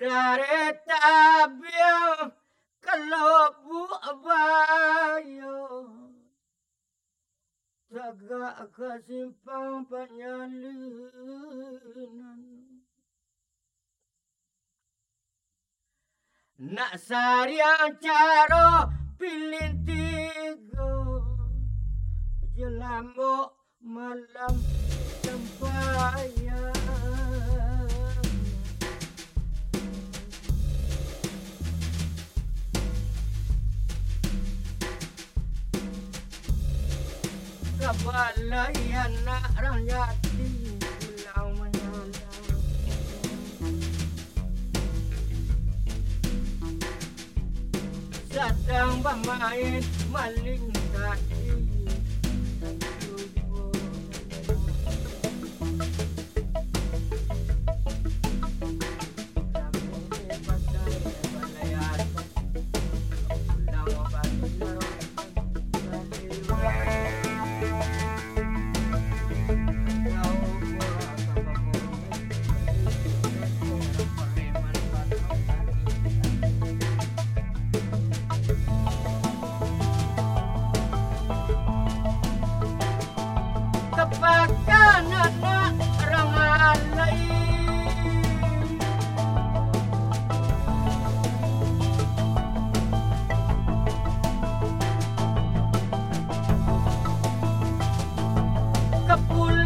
dari tabia kalau bu bayo Tagak kasimpang penyalinan. Nak sariang caro pilih tigo Jelamo malam sembahyang walay anak rakyat Sadang bermain malingkan the pool